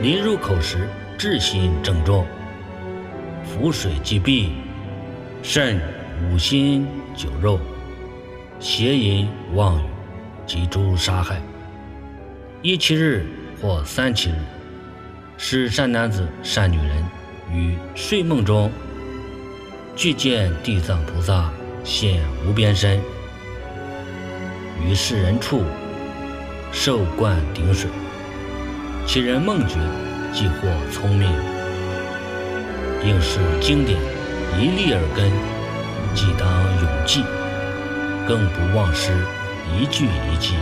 临入口时，至心正重，浮水即毕，甚五心酒肉，邪淫妄语及诸杀害。一七日或三七日，是善男子、善女人。于睡梦中，具见地藏菩萨现无边身，于世人处受灌顶水，其人梦觉，即获聪明，应是经典一粒耳根，即当永记，更不忘失一句一记。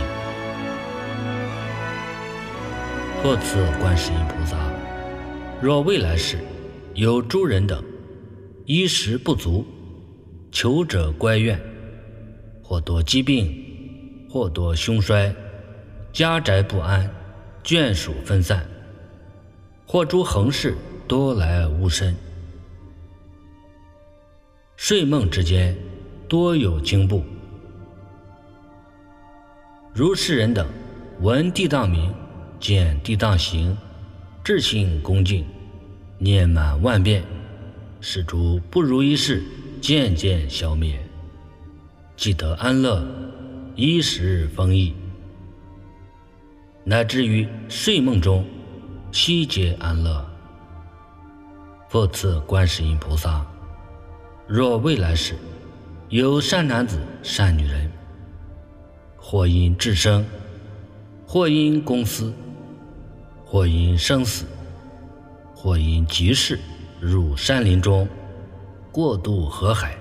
或此观世音菩萨，若未来世。有诸人等，衣食不足，求者乖怨，或多疾病，或多凶衰，家宅不安，眷属分散，或诸横事多来无身，睡梦之间多有惊怖。如是人等，闻地藏名，见地藏形，至心恭敬，念满万遍，使诸不如意事渐渐消灭，即得安乐，衣食丰溢，乃至于睡梦中悉皆安乐。复次，观世音菩萨，若未来世有善男子、善女人，或因智生，或因公私。或因生死，或因急事，入山林中，过渡河海，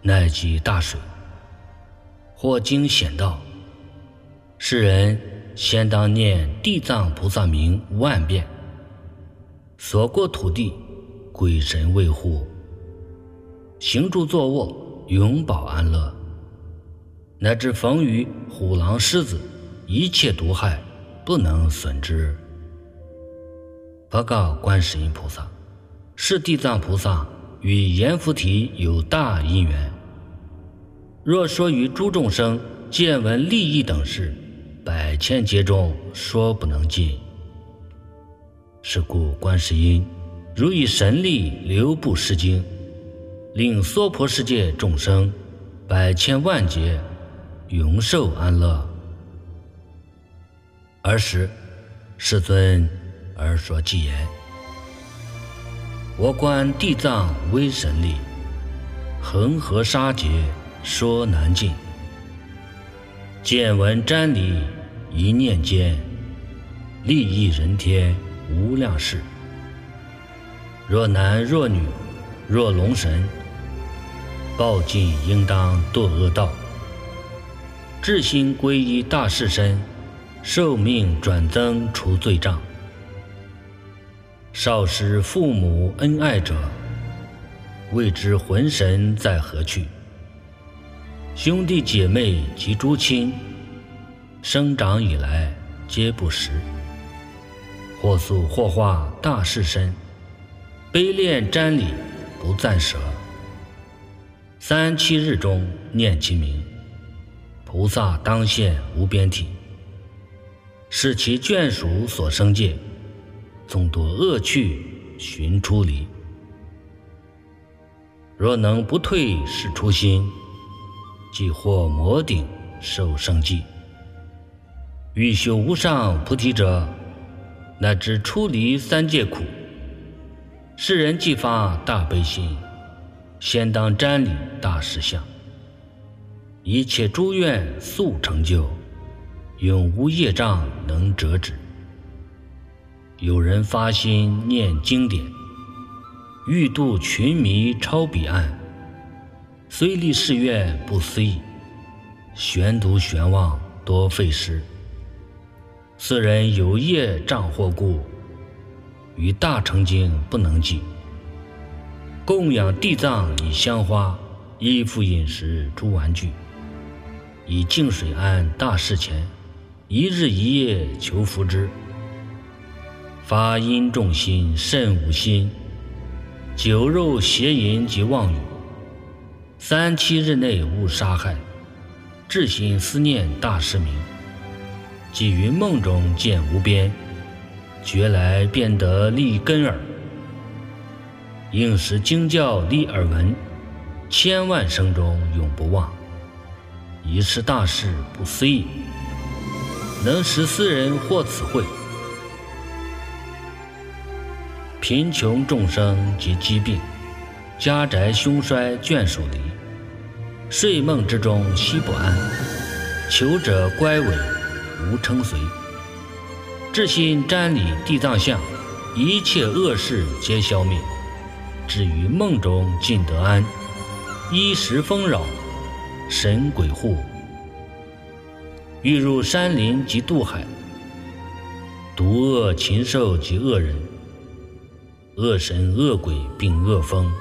乃及大水；或经险道，世人先当念地藏菩萨名万遍，所过土地，鬼神卫护，行住坐卧，永保安乐，乃至逢于虎狼狮子，一切毒害不能损之。佛告观世音菩萨：“是地藏菩萨与阎浮提有大因缘。若说与诸众生见闻利益等事，百千劫中说不能尽。是故观世音如以神力流布施经，令娑婆世界众生百千万劫永受安乐。儿时，世尊。”而说偈言：“我观地藏威神力，恒河沙劫说难尽。见闻瞻礼一念间，利益人天无量事。若男若女，若龙神，报尽应当堕恶道。至心皈依大士身，寿命转增除罪障。”少时父母恩爱者，未知魂神在何去；兄弟姐妹及诸亲，生长以来皆不识。或素或化大士身，悲恋瞻礼不暂舍。三七日中念其名，菩萨当现无边体，是其眷属所生界。纵多恶趣寻出离，若能不退是初心，即获摩顶受生计。欲修无上菩提者，乃知出离三界苦。世人既发大悲心，先当瞻礼大事相，一切诸愿速成就，永无业障能折止。有人发心念经典，欲度群迷超彼岸，虽立誓愿不思议，玄读玄望多费时。四人有业障或故，与大乘经不能记。供养地藏以香花，衣服饮食诸玩具，以净水安大事前，一日一夜求福之。发阴重心甚无心，酒肉邪淫及妄语，三七日内勿杀害。至心思念大师名，即于梦中见无边，觉来便得立根耳。应时惊叫立耳闻，千万生中永不忘。一世大事不思议，能使斯人获此慧。贫穷众生及疾病，家宅凶衰眷属离，睡梦之中悉不安，求者乖违无称随，至心瞻礼地藏像，一切恶事皆消灭，至于梦中尽得安，衣食丰饶，神鬼护，欲入山林及渡海，毒恶禽兽及恶人。恶神恶鬼并恶风，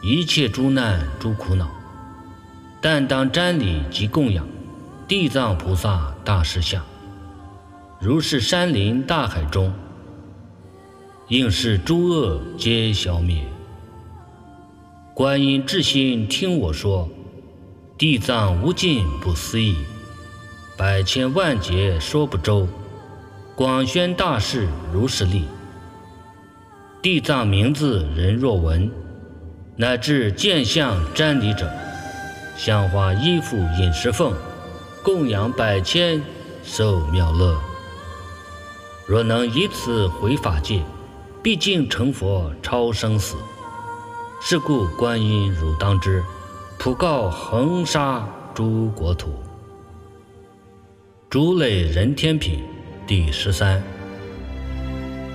一切诸难诸苦恼，但当瞻礼及供养地藏菩萨大士像，如是山林大海中，应是诸恶皆消灭。观音至心听我说，地藏无尽不思议，百千万劫说不周，广宣大事如是力。地藏名字人若闻，乃至见相瞻礼者，香花衣服饮食奉，供养百千，受妙乐。若能以此回法界，毕竟成佛超生死。是故观音汝当知，普告恒沙诸国土。诸类人天品第十三。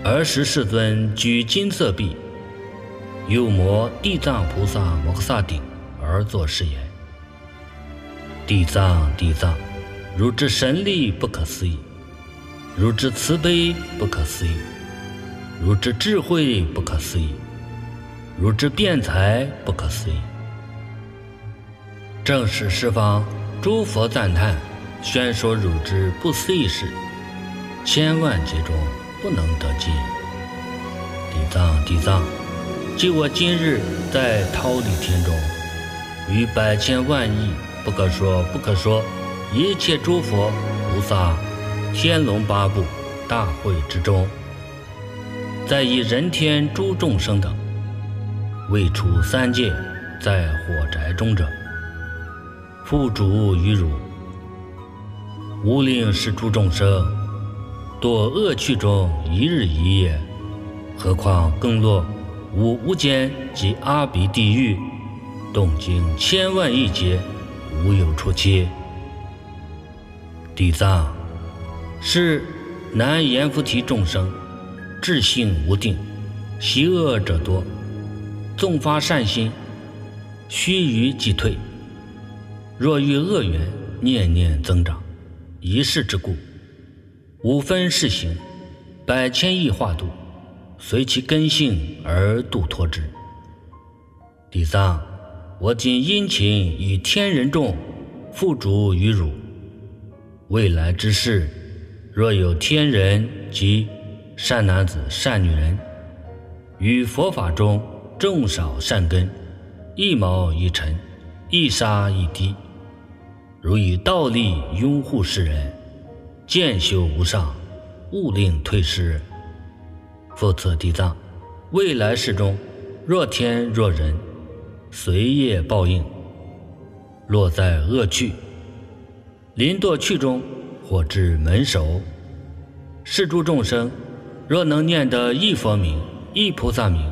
儿时世尊居金色壁，右摩地藏菩萨摩诃萨顶而作是言：地藏地藏，汝之神力不可思议，汝之慈悲不可思议，汝之智慧不可思议。如之辩才不可思议，正是十方诸佛赞叹，宣说汝之不思议事，千万劫中不能得尽。地藏地藏，即我今日在桃李天中，于百千万亿不可说不可说一切诸佛菩萨、天龙八部大会之中，在以人天诸众生等。未出三界，在火宅中者，复主于汝，无令是诸众生堕恶趣中一日一夜，何况更落无无间及阿鼻地狱，动经千万亿劫，无有出期。地藏是南阎浮提众生，智性无定，习恶者多。纵发善心，须臾即退；若遇恶缘，念念增长。一世之故，五分世行，百千亿化度，随其根性而度脱之。第三，我今殷勤以天人众付诸于汝。未来之事，若有天人及善男子、善女人，于佛法中。众少善根，一毛一尘，一沙一滴，如以道力拥护世人，见修无上，勿令退失。复次地藏，未来世中，若天若人，随业报应，落在恶趣，临堕趣中，或至门首，是诸众生，若能念得一佛名，一菩萨名。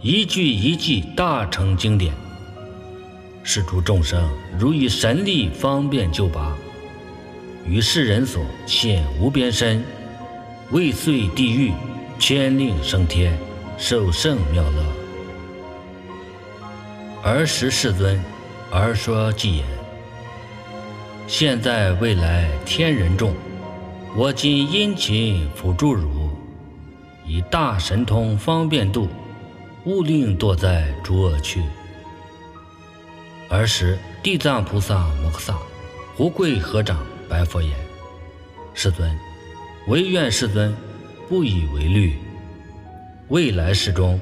一句一句大成经典，是诸众生如以神力方便救拔，于世人所现无边身，未遂地狱，千令升天，受胜妙乐。儿时世尊，儿说偈言：现在未来天人众，我今殷勤辅助汝，以大神通方便度。勿令堕在诸恶趣。儿时，地藏菩萨摩诃萨胡跪合掌白佛言：“世尊，唯愿世尊不以为虑。未来世中，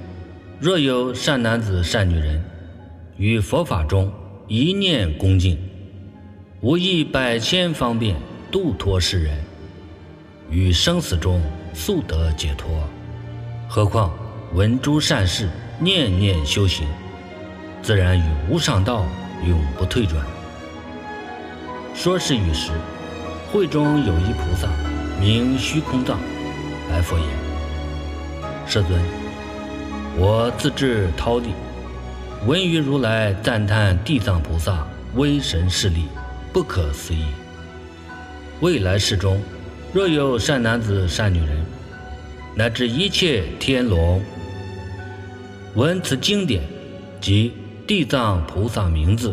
若有善男子、善女人，于佛法中一念恭敬，无益百千方便度脱世人，于生死中速得解脱。何况？”闻诸善事，念念修行，自然与无上道永不退转。说是与时，会中有一菩萨，名虚空藏，白佛言：“世尊，我自至忉地，闻于如来赞叹地藏菩萨威神势力，不可思议。未来世中，若有善男子、善女人，乃至一切天龙。”闻此经典及地藏菩萨名字，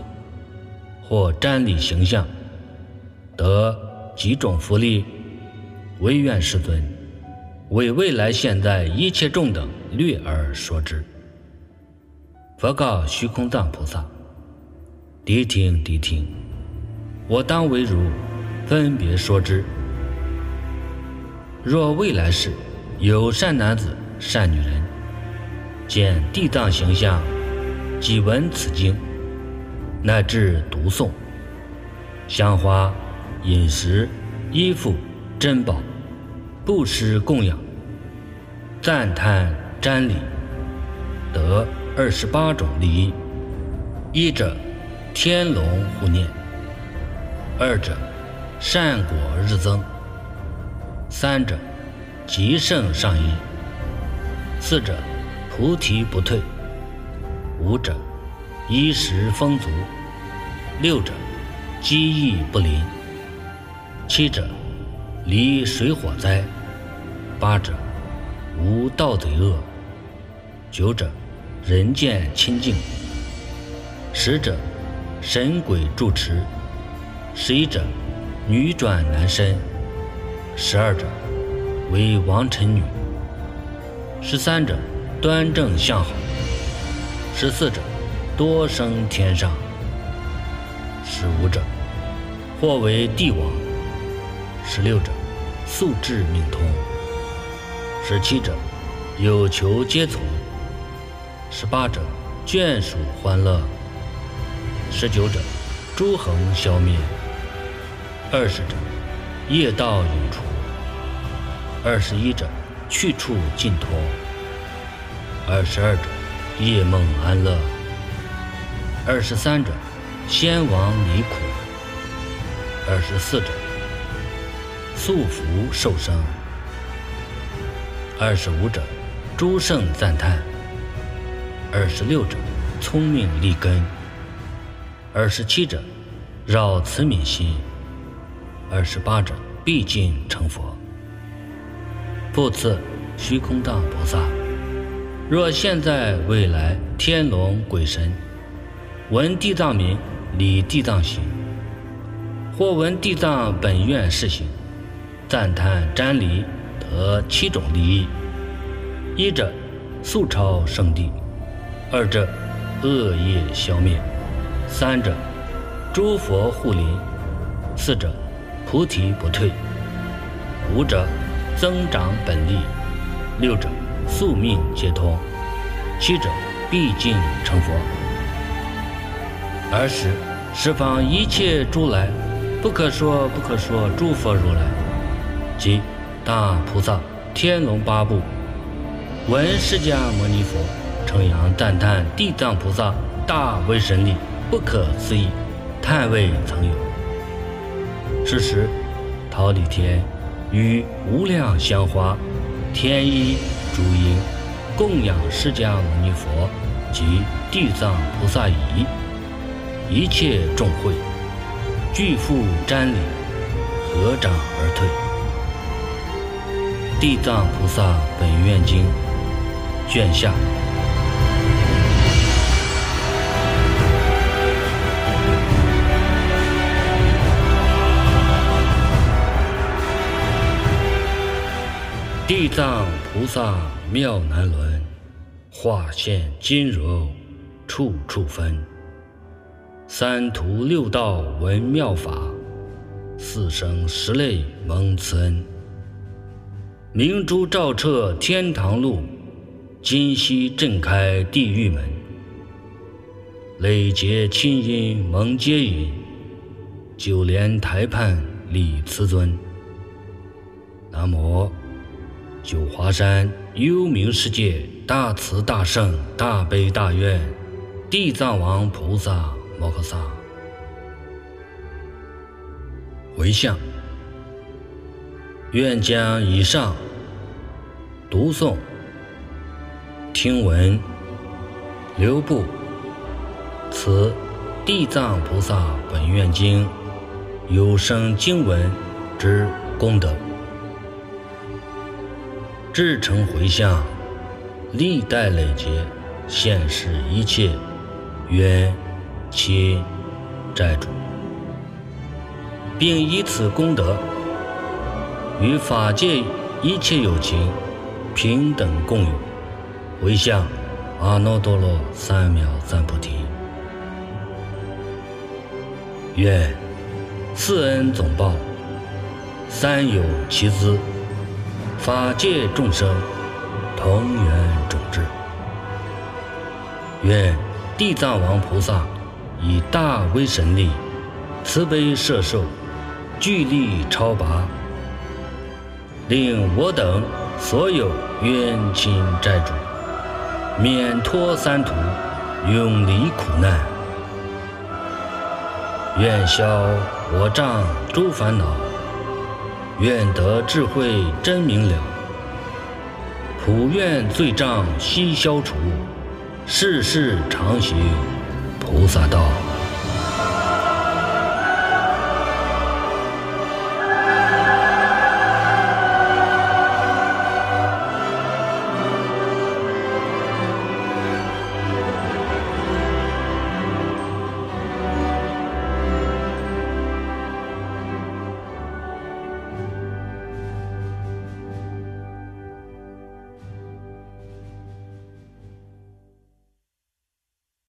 或瞻礼形象，得几种福利，唯愿世尊为未来现在一切众等略而说之。佛告虚空藏菩萨：“谛听，谛听，我当为汝分别说之。若未来世有善男子、善女人。”见地藏形象，即闻此经，乃至读诵，香花、饮食、衣服、珍宝，布施供养，赞叹瞻礼，得二十八种利益：一者天龙护念；二者善果日增；三者极盛上益；四者菩提不退；五者衣食丰足；六者机益不临；七者离水火灾；八者无盗贼恶；九者人见清净；十者神鬼住持；十一者女转男身；十二者为王臣女；十三者端正相好；十四者多生天上；十五者或为帝王；十六者素质命通；十七者有求皆从；十八者眷属欢乐；十九者诸恒消灭；二十者业道永除；二十一者去处尽脱；二十二者夜梦安乐；二十三者先王离苦；二十四者速福受生；二十五者诸圣赞叹；二十六者聪明立根；二十七者扰慈悯心；二十八者毕竟成佛。复次，虚空藏菩萨，若现在未来天龙鬼神闻地藏名，礼地藏行，或闻地藏本愿事行，赞叹瞻礼，得七种利益：一者速超圣地；二者恶业消灭；三者诸佛护临；四者菩提不退；五者增长本力；六者宿命皆通；七者毕竟成佛。尔时，十方一切诸来，不可说不可说诸佛如来，即大菩萨、天龙八部，闻释迦牟尼佛称扬赞叹地藏菩萨大威神力，不可思议，叹未曾有。是时，桃李天与无量香花、天衣诸音，供养释迦牟尼佛及地藏菩萨仪。一切众会，俱复瞻礼，合掌而退。地藏菩萨本愿经卷下。地藏菩萨妙难伦，化现金柔，处处分。三途六道闻妙法，四生十类蒙慈恩。明珠照彻天堂路，金溪震开地狱门。累劫清音蒙接引，九莲台畔礼慈尊。南无九华山幽冥世界大慈大圣大悲大愿地藏王菩萨。摩诃萨，回向，愿将以上读诵、听闻、留步。此地藏菩萨本愿经有声经文之功德，至诚回向，历代累劫现世一切愿。亲债主，并以此功德与法界一切有情平等共有，回向阿耨多罗三藐三菩提。愿四恩总报，三有其资，法界众生同源种智。愿地藏王菩萨。以大威神力，慈悲摄受，巨力超拔，令我等所有冤亲债主免脱三途，永离苦难。愿消我障诸烦恼，愿得智慧真明了。普愿罪障悉消除，世世常行菩萨道。